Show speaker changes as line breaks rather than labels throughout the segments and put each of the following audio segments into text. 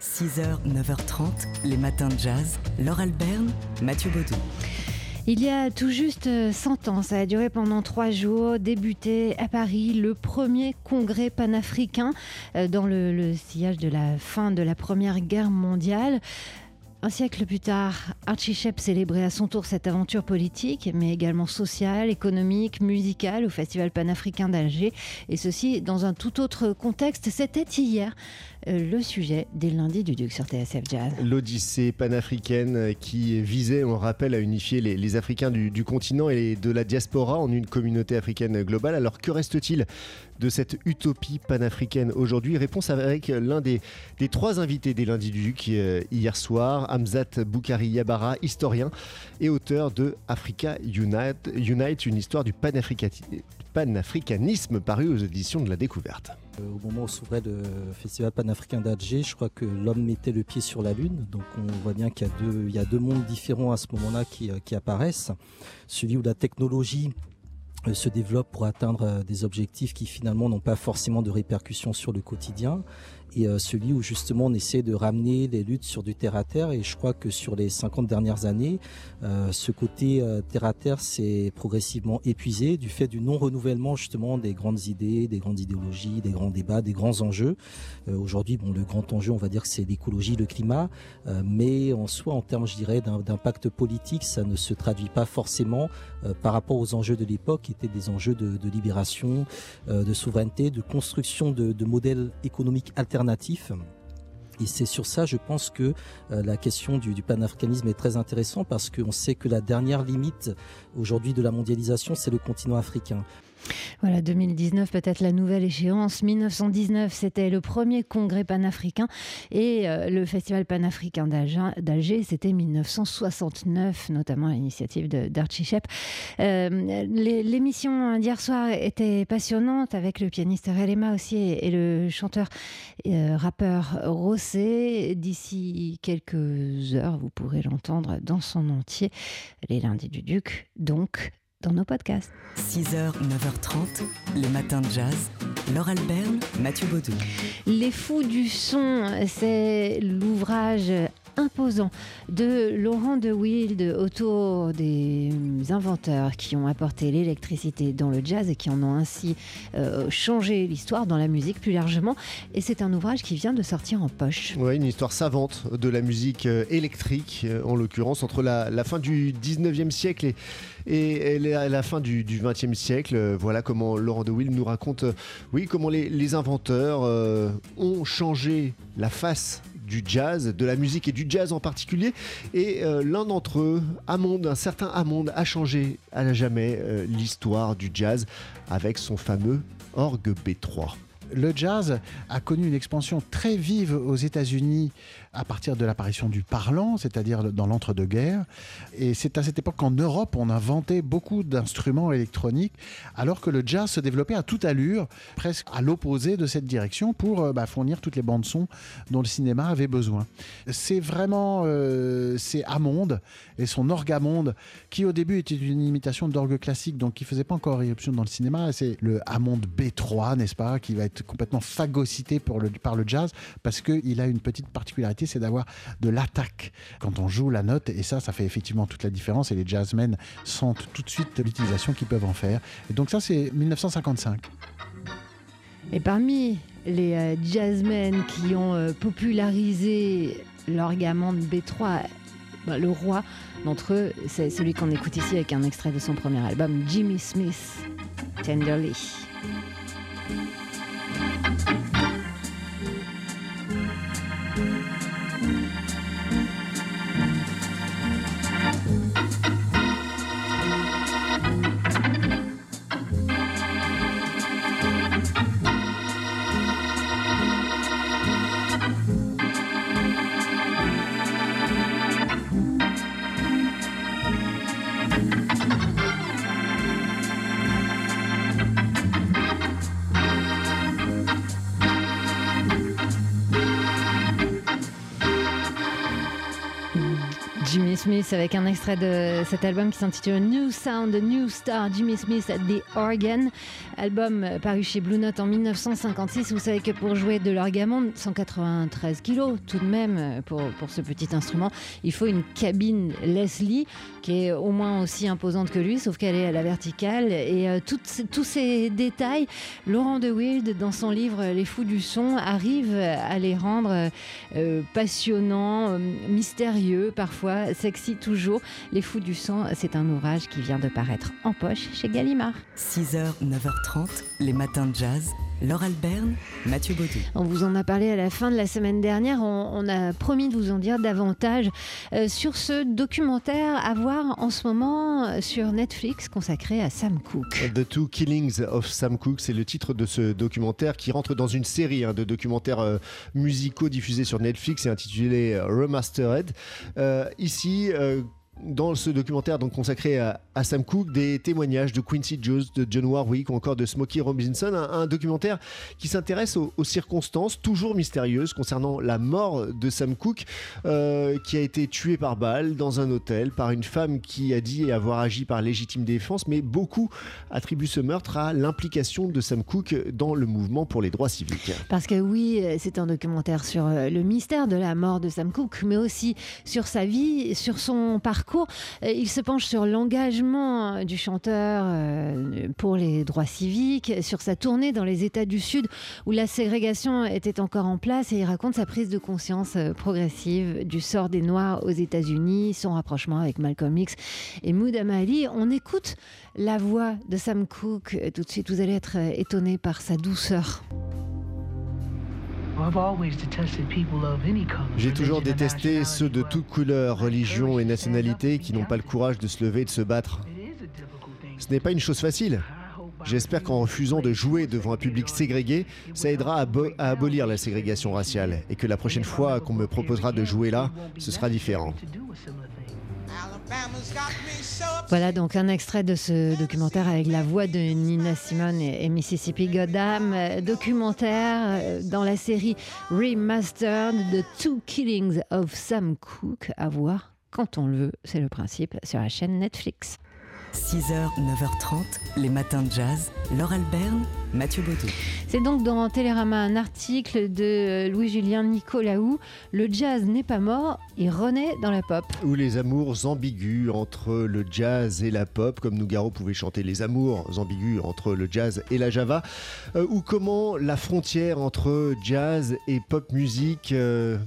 6h, 9h30, les matins de jazz. Laure Alberne, Mathieu Baudou.
Il y a tout juste 100 ans, ça a duré pendant trois jours, débuté à Paris le premier congrès panafricain euh, dans le sillage de la fin de la Première Guerre mondiale. Un siècle plus tard, Archie Shepp célébrait à son tour cette aventure politique, mais également sociale, économique, musicale au Festival panafricain d'Alger, et ceci dans un tout autre contexte. C'était hier euh, le sujet des lundis du Duc sur TSF Jazz.
L'Odyssée panafricaine qui visait, on rappelle, à unifier les, Africains du, continent et de la diaspora en une communauté africaine globale. Alors que reste-t-il de cette utopie panafricaine aujourd'hui Réponse avec l'un des, trois invités des lundis du Duc euh, hier soir. Hamzat Boukari Yabara, historien et auteur de Africa Unite, Unite une histoire du panafricanisme paru aux éditions de la découverte.
Au moment où s'ouvrait le festival panafricain d'Alger, je crois que l'homme mettait le pied sur la Lune. Donc on voit bien qu'il y a deux, mondes différents à ce moment-là qui, qui apparaissent. Celui où la technologie se développe pour atteindre des objectifs qui finalement n'ont pas forcément de répercussions sur le quotidien et euh, celui où justement on essaie de ramener les luttes sur du terre à terre. Et je crois que sur les 50 dernières années euh, ce côté euh, terre à terre s'est progressivement épuisé du fait du non renouvellement justement des grandes idées des grandes idéologies des grands débats des grands enjeux. Aujourd'hui bon le grand enjeu on va dire que c'est l'écologie le climat. Mais en soi en termes je dirais d'impact politique ça ne se traduit pas forcément par rapport aux enjeux de l'époque qui étaient des enjeux de, libération de souveraineté de construction de modèles économiques alternatifs Et c'est sur ça, je pense que euh, la question du, du panafricanisme est très intéressant parce qu'on sait que la dernière limite aujourd'hui de la mondialisation, c'est le continent africain.
Voilà, 2019, peut-être la nouvelle échéance. 1919, c'était le premier congrès panafricain et euh, le festival panafricain d'Alger, c'était 1969, notamment à l'initiative d'Archie Shep. Euh, L'émission d'hier soir était passionnante avec le pianiste Relema aussi et, le chanteur euh, rappeur Rossé. D'ici quelques heures, vous pourrez l'entendre dans son entier, les lundis du Duc, donc dans nos podcasts.
6h, 9h30, les matins de jazz. Laure Alberne, Mathieu Baudou.
Les fous du son, c'est l'ouvrage imposant de Laurent de Wild autour des inventeurs qui ont apporté l'électricité dans le jazz et qui en ont ainsi euh, changé l'histoire dans la musique plus largement. Et c'est un ouvrage qui vient de sortir en poche.
Oui, une histoire savante de la musique euh, électrique, euh, en l'occurrence, entre la, fin du 19e siècle et, la, fin du, du 20e siècle. Voilà comment Laurent de Wild nous raconte, oui, comment les, inventeurs ont changé la face du jazz, de la musique et du jazz en particulier. Et euh, l'un d'entre eux, un certain Hammond, a changé à jamais euh, l'histoire du jazz avec son fameux orgue B3
le jazz a connu une expansion très vive aux États-Unis à partir de l'apparition du parlant, c'est-à-dire dans l'entre-deux-guerres. Et c'est à cette époque qu'en Europe, on inventait beaucoup d'instruments électroniques, alors que le jazz se développait à toute allure, presque à l'opposé de cette direction, pour bah, fournir toutes les bandes son dont le cinéma avait besoin. C'est vraiment euh, c'est Hammond et son orgamonde qui au début était une imitation d'orgue classique, donc qui faisait pas encore éruption dans le cinéma. C'est le Hammond B3, n'est-ce pas, qui va être complètement phagocyté par le jazz parce qu'il a une petite particularité, c'est d'avoir de l'attaque quand on joue la note et ça, ça fait effectivement toute la différence et les jazzmen sentent tout de suite l'utilisation qu'ils peuvent en faire. Et donc ça, c'est 1955.
Et parmi les euh, jazzmen qui ont euh, popularisé l'orgamande B3, bah, le roi d'entre eux, c'est celui qu'on écoute ici avec un extrait de son premier album, Jimmy Smith, Tenderly. Jimmy Smith avec un extrait de cet album qui s'intitule New Sound, New Star, Jimmy Smith at the Organ. Album paru chez Blue Note en 1956. Vous savez que pour jouer de l'orgamon, 193 kilos tout de même pour, pour ce petit instrument, il faut une cabine Leslie qui est au moins aussi imposante que lui, sauf qu'elle est à la verticale. Et euh, tous ces détails, Laurent de Wild, dans son livre Les Fous du Son, arrive à les rendre euh, passionnants, euh, mystérieux, parfois sexy toujours. Les Fous du Son, c'est un ouvrage qui vient de paraître en poche chez Gallimard.
6h, 9h30, les matins de jazz. Laure Alberne, Mathieu Baudou.
On vous en a parlé à la fin de la semaine dernière. On, a promis de vous en dire davantage euh, sur ce documentaire à voir en ce moment sur Netflix consacré à Sam Cooke.
The Two Killings of Sam Cooke, c'est le titre de ce documentaire qui rentre dans une série hein, de documentaires euh, musicaux diffusés sur Netflix et intitulé euh, Remastered. ici, dans ce documentaire donc consacré à, Sam Cooke, des témoignages de Quincy Jones, de John Warwick ou encore de Smokey Robinson, un, documentaire qui s'intéresse aux, circonstances toujours mystérieuses concernant la mort de Sam Cooke, euh, qui a été tué par balle dans un hôtel par une femme qui a dit avoir agi par légitime défense, mais beaucoup attribuent ce meurtre à l'implication de Sam Cooke dans le mouvement pour les droits civiques.
Parce que oui, c'est un documentaire sur euh, le mystère de la mort de Sam Cooke, mais aussi sur sa vie, sur son parcours il se penche sur l'engagement du chanteur euh, pour les droits civiques, sur sa tournée dans les États du Sud où la ségrégation était encore en place et il raconte sa prise de conscience euh, progressive du sort des Noirs aux États-Unis, son rapprochement avec Malcolm X et Mood Amali. On écoute la voix de Sam Cooke tout de suite. Vous allez être étonné par sa douceur.
J'ai toujours détesté ceux de toute couleur, religion et nationalité qui n'ont pas le courage de se lever et de se battre. Ce n'est pas une chose facile. J'espère qu'en refusant de jouer devant un public ségrégué, ça aidera à, abolir la ségrégation raciale et que la prochaine fois qu'on me proposera de jouer là, ce sera différent.
Voilà donc un extrait de ce documentaire avec la voix de Nina Simone et, Mississippi Goddam. Documentaire euh, dans la série Remastered The Two Killings of Sam Cooke à voir quand on le veut. C'est le principe sur la chaîne Netflix.
6h, 9h30, les matins de jazz. Laure Alberne, Mathieu Baudou.
C'est donc dans Télérama un article de Louis-Julien Nicolaou. Le jazz n'est pas mort, il renaît dans la pop.
Ou les amours ambigus entre le jazz et la pop, comme Nougaro pouvait chanter les amours ambigus entre le jazz et la java. Euh, ou comment la frontière entre jazz et pop musique euh,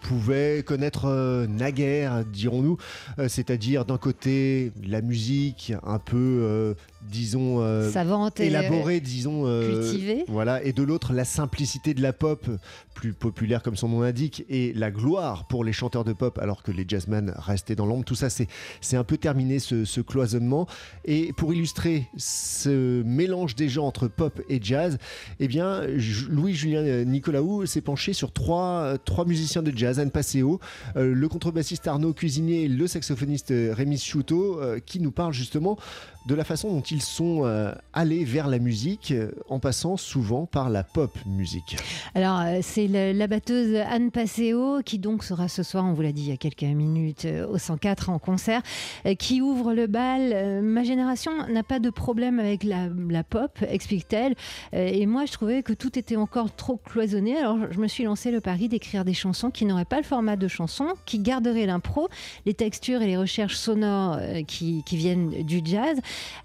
pouvait connaître euh, naguère, dirons-nous, euh, c'est-à-dire d'un côté la musique un peu, euh, disons, élaborée, disons,
cultivée,
voilà, et de l'autre la simplicité de la pop, plus populaire comme son nom l'indique, et la gloire pour les chanteurs de pop, alors que les jazzmen restaient dans l'ombre. Tout ça, c'est un peu terminé ce, cloisonnement. Et pour illustrer ce mélange des genres entre pop et jazz, eh bien, Louis-Julien Nicolaou s'est penché sur trois, trois musiciens de jazz, Anne Passeo, euh, le contrebassiste Arnaud Cuisinier et le saxophoniste Rémi euh, qui nous parlent justement de la façon dont ils sont euh, allés vers la musique en passant souvent par la pop musique.
Alors, c'est la, batteuse Anne Passeo qui donc sera ce soir, on vous l'a dit il y a quelques minutes, au 104 en concert, qui ouvre le bal. Ma génération n'a pas de problème avec la, pop, explique-t-elle. Et moi, je trouvais que tout était encore trop cloisonné. Alors, je me suis lancé le pari d'écrire des chansons qui n'auraient pas le format de chanson, qui garderaient l'impro, les textures et les recherches sonores euh, qui, viennent du jazz,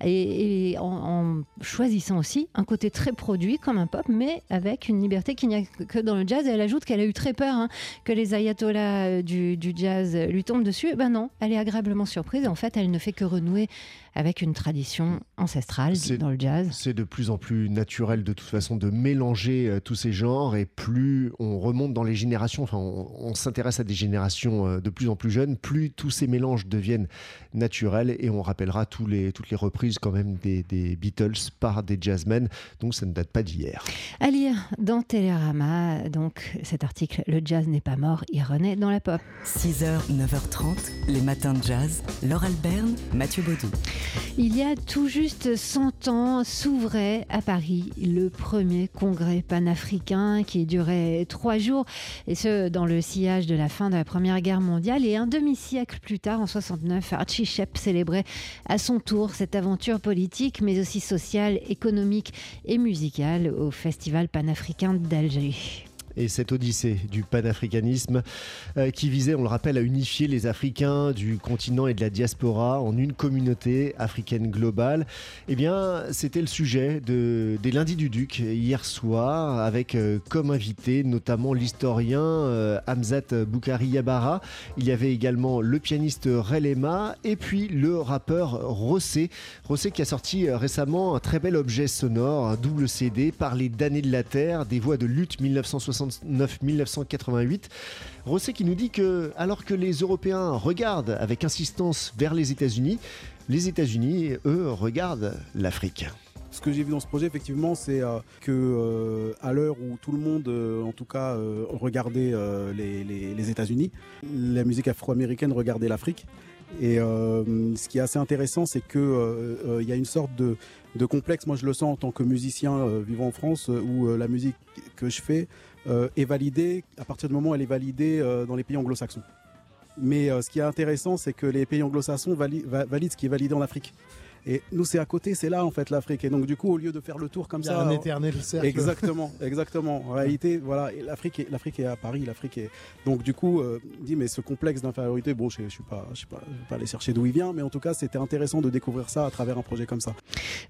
et, en, choisissant aussi un côté très produit comme un pop, mais avec une liberté qu'il n'y a que dans le jazz. Et elle ajoute qu'elle a eu très peur hein, que les ayatollahs euh, du, jazz lui tombent dessus. ben non, elle est agréablement surprise. En fait, elle ne fait que renouer avec une tradition ancestrale dans le jazz.
C'est de plus en plus naturel de toute façon de mélanger euh, tous ces genres et plus on remonte dans les générations, enfin on, s'intéresse à des générations euh, de plus en plus jeunes, plus tous ces mélanges deviennent naturels et on rappellera tous les, toutes les est reprise quand même des, des Beatles par des jazzmen, donc ça ne date pas d'hier.
À lire dans Télérama, donc cet article Le jazz n'est pas mort, il renaît dans la pop.
6h, 9h30, les matins de jazz. Laure Alberne, Mathieu Baudou.
Il y a tout juste 100 ans s'ouvrait à Paris le premier congrès panafricain qui durait trois jours, et ce dans le sillage de la fin de la Première Guerre mondiale. Et un demi-siècle plus tard, en 69, Archie Shep célébrait à son tour cette aventure politique, mais aussi sociale, économique et musicale au Festival panafricain d'Alger
et cette odyssée du panafricanisme euh, qui visait, on le rappelle, à unifier les Africains du continent et de la diaspora en une communauté africaine globale. Eh bien, c'était le sujet de, des lundis du Duc hier soir, avec euh, comme invité notamment l'historien euh, Hamzat Boukari Yabara. Il y avait également le pianiste Relema et puis le rappeur Rossé. Rossé qui a sorti récemment un très bel objet sonore, un double CD, Parler d'années de la Terre, des voix de lutte 1960 1989-1988. Rosset qui nous dit que alors que les Européens regardent avec insistance vers les États-Unis, les États-Unis, eux, regardent l'Afrique.
Ce que j'ai vu dans ce projet, effectivement, c'est euh, que euh, à l'heure où tout le monde, euh, en tout cas, regardait les, les États-Unis, la musique afro-américaine regardait l'Afrique. Et ce qui est assez intéressant, c'est que il y a une sorte de, complexe. Moi, je le sens en tant que musicien vivant en France, où la musique que je fais euh, est validée à partir du moment où elle est validée euh, dans les pays anglo-saxons. Mais euh, ce qui est intéressant, c'est que les pays anglo-saxons valident ce qui est validé en Afrique. Et nous, c'est à côté, c'est là en fait l'Afrique. Et donc du coup, au lieu de faire le tour comme ça,
un éternel cercle.
Exactement, exactement. En réalité, voilà, l'Afrique est, l'Afrique est à Paris, l'Afrique est. Donc du coup, euh, dit mais ce complexe d'infériorité, bon, je, je suis pas, je suis pas, vais pas aller chercher d'où il vient, mais en tout cas, c'était intéressant de découvrir ça à travers un projet comme ça.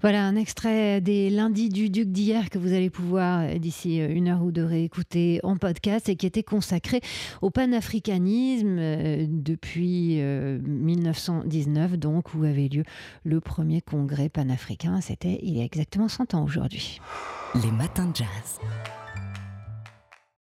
Voilà un extrait des lundis du Duc d'hier que vous allez pouvoir euh, d'ici euh, une heure ou deux réécouter en podcast et qui était consacré au panafricanisme depuis 1919, donc où avait lieu le premier premier congrès panafricain. C'était il y a exactement 100 ans aujourd'hui.
Les matins de jazz.